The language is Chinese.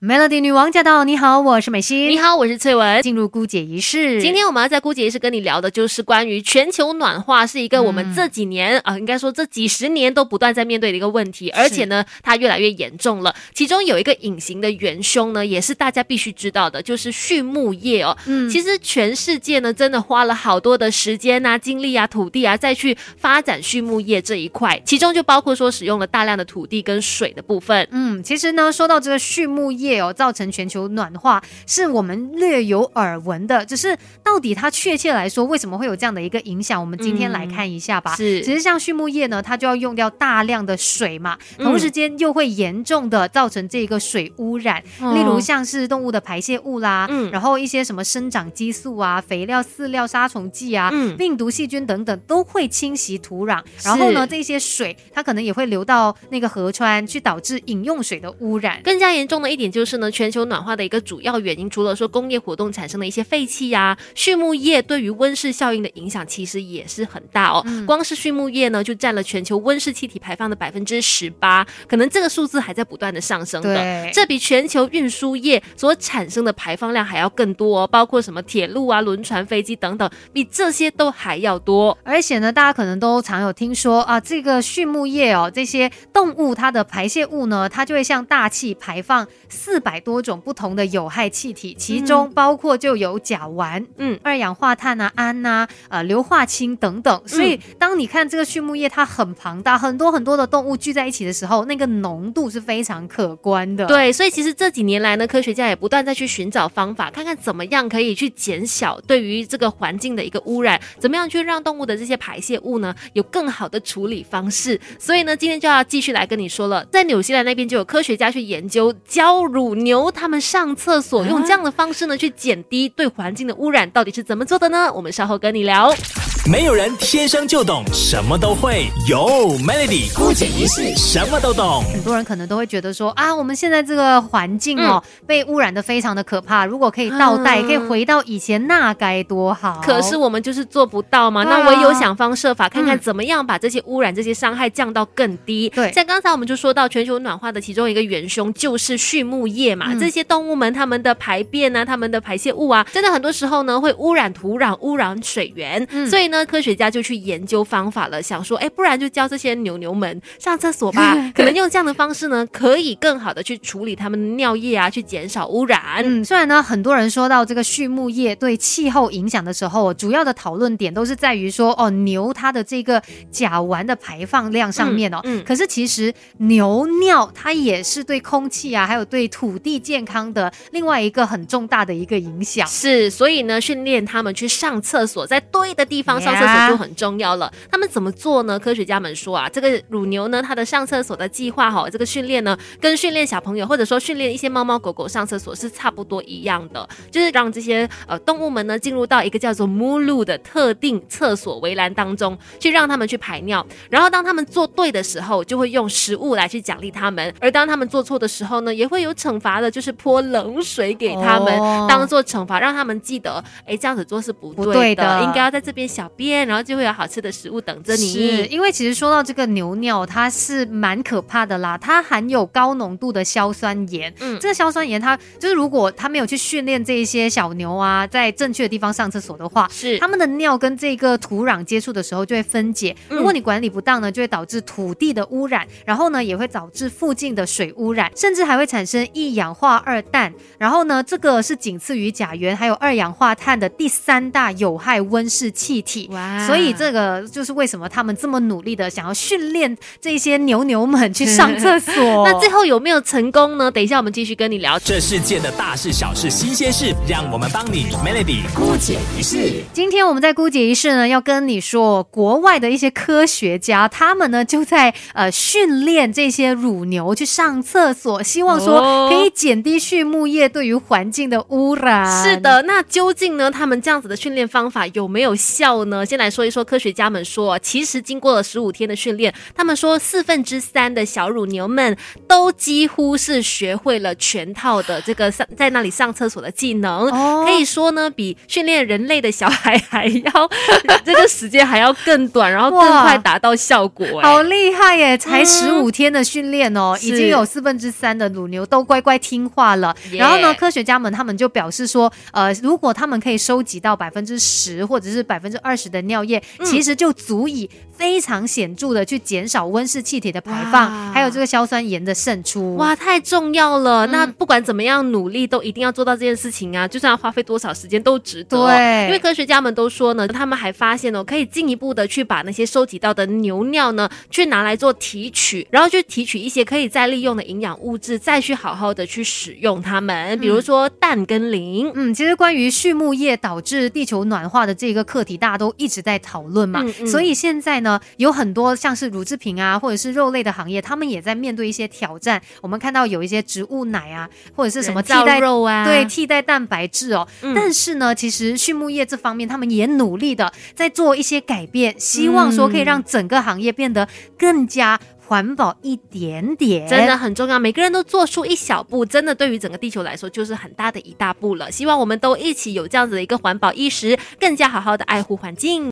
Melody 女王驾到！你好，我是美心。你好，我是翠文。进入姑姐仪式，今天我们要在姑姐仪式跟你聊的就是关于全球暖化，是一个我们这几年啊，应该说这几十年都不断在面对的一个问题，而且呢，它越来越严重了。其中有一个隐形的元凶呢，也是大家必须知道的，就是畜牧业哦。嗯，其实全世界呢，真的花了好多的时间啊、精力啊、土地啊，再去发展畜牧业这一块，其中就包括说使用了大量的土地跟水的部分。嗯，其实呢，说到这个畜牧业。有造成全球暖化，是我们略有耳闻的。只是到底它确切来说，为什么会有这样的一个影响？我们今天来看一下吧。是，其实像畜牧业呢，它就要用掉大量的水嘛，同时间又会严重的造成这个水污染。例如像是动物的排泄物啦，嗯，然后一些什么生长激素啊、肥料、饲料、杀虫剂啊、病毒、细菌等等，都会侵袭土壤。然后呢，这些水它可能也会流到那个河川，去导致饮用水的污染。更加严重的一点就是。呢，全球暖化的一个主要原因，除了说工业活动产生的一些废气呀，畜牧业对于温室效应的影响其实也是很大哦。光是畜牧业呢，就占了全球温室气体排放的百分之十八，可能这个数字还在不断的上升的。这比全球运输业所产生的排放量还要更多哦，包括什么铁路啊、轮船、飞机等等，比这些都还要多。而且呢，大家可能都常有听说啊，这个畜牧业哦，这些动物它的排泄物呢，它就会向大气排放四。四百多种不同的有害气体，其中包括就有甲烷、嗯，二氧化碳啊、氨呐、呃，硫化氢等等。所以，当你看这个畜牧业，它很庞大，很多很多的动物聚在一起的时候，那个浓度是非常可观的。对，所以其实这几年来呢，科学家也不断在去寻找方法，看看怎么样可以去减小对于这个环境的一个污染，怎么样去让动物的这些排泄物呢有更好的处理方式。所以呢，今天就要继续来跟你说了，在纽西兰那边就有科学家去研究焦乳。牛他们上厕所用这样的方式呢，去减低对环境的污染，到底是怎么做的呢？我们稍后跟你聊。没有人天生就懂什么都会，有 Melody 孤姐一世什么都懂。很多人可能都会觉得说啊，我们现在这个环境哦，被污染的非常的可怕。如果可以倒带，可以回到以前，那该多好。可是我们就是做不到嘛。那唯有想方设法，看看怎么样把这些污染、这些伤害降到更低。对，像刚才我们就说到，全球暖化的其中一个元凶就是畜牧业嘛。这些动物们它们的排便啊，它们的排泄物啊，真的很多时候呢会污染土壤、污染水源。所以呢，科学家就去研究方法了，想说，哎，不然就教这些牛牛们上厕所吧。可能用这样的方式呢，可以更好的去处理它们的尿液啊，去减少污染。嗯，虽然呢，很多人说到这个畜牧业对气候影响的时候，主要的讨论点都是在于说，哦，牛它的这个甲烷的排放量上面哦。嗯。可是其实牛尿它也是对空气啊，还有对土地。健康的另外一个很重大的一个影响是，所以呢，训练他们去上厕所，在对的地方上厕所就很重要了。他们怎么做呢？科学家们说啊，这个乳牛呢，它的上厕所的计划哈，这个训练呢，跟训练小朋友或者说训练一些猫猫狗狗上厕所是差不多一样的，就是让这些呃动物们呢进入到一个叫做目录的特定厕所围栏当中，去让他们去排尿。然后当他们做对的时候，就会用食物来去奖励他们；而当他们做错的时候呢，也会有惩罚的。就是泼冷水给他们，当做惩罚，让他们记得，哎，这样子做是不对的，应该要在这边小便，然后就会有好吃的食物等着你。是，因为其实说到这个牛尿，它是蛮可怕的啦，它含有高浓度的硝酸盐。嗯，这个硝酸盐，它就是如果它没有去训练这一些小牛啊，在正确的地方上厕所的话，是，它们的尿跟这个土壤接触的时候就会分解。如果你管理不当呢，就会导致土地的污染，然后呢，也会导致附近的水污染，甚至还会产生一氧化。化二氮，然后呢，这个是仅次于甲烷还有二氧化碳的第三大有害温室气体。哇！所以这个就是为什么他们这么努力的想要训练这些牛牛们去上厕所。那最后有没有成功呢？等一下我们继续跟你聊这世界的大事小事新鲜事，让我们帮你 Melody 姑姐一事。今天我们在姑姐一事呢，要跟你说国外的一些科学家，他们呢就在呃训练这些乳牛去上厕所，希望说可以减。减低畜牧业对于环境的污染。是的，那究竟呢？他们这样子的训练方法有没有效呢？呢？先来说一说科学家们说，其实经过了十五天的训练，他们说四分之三的小乳牛们都几乎是学会了全套的这个上在那里上厕所的技能，哦可以说呢，比训练人类的小孩还要这个时间还要更短，然后更快达到效果、哎好厉害耶！才十五天的训练哦，是已经有四分之三的乳牛都乖乖听话了。然后呢，科学家们他们就表示说，呃，如果他们可以收集到百分之十或者是百分之二十的尿液，嗯其实就足以非常显著的去减少温室气体的排放，还有这个硝酸盐的渗出。哇，太重要了！嗯那不管怎么样努力，都一定要做到这件事情啊！就算要花费多少时间，都值得哦、对因为科学家们都说呢，他们还发现哦，可以进一步的去把那些收集到的牛尿呢，去拿来做提取，然后去提取一些可以再利用的营养物质，再去好好的去使用它们，比如说氮跟磷。嗯，其实关于畜牧业导致地球暖化的这个课题，大家都一直在讨论嘛。嗯嗯所以现在呢，有很多像是乳制品啊，或者是肉类的行业，他们也在面对一些挑战。我们看到有一些植物奶啊，或者是什么替代肉啊，对，替代蛋白质哦。嗯但是呢，其实畜牧业这方面，他们也努力的在做一些改变，希望说可以让整个行业变得更加环保一点点。真的很重要，每个人都做出一小步，真的对于整个地球来说就是很大的一大步了。希望我们都一起有这样子的一个环保意识，更加好好的爱护环境。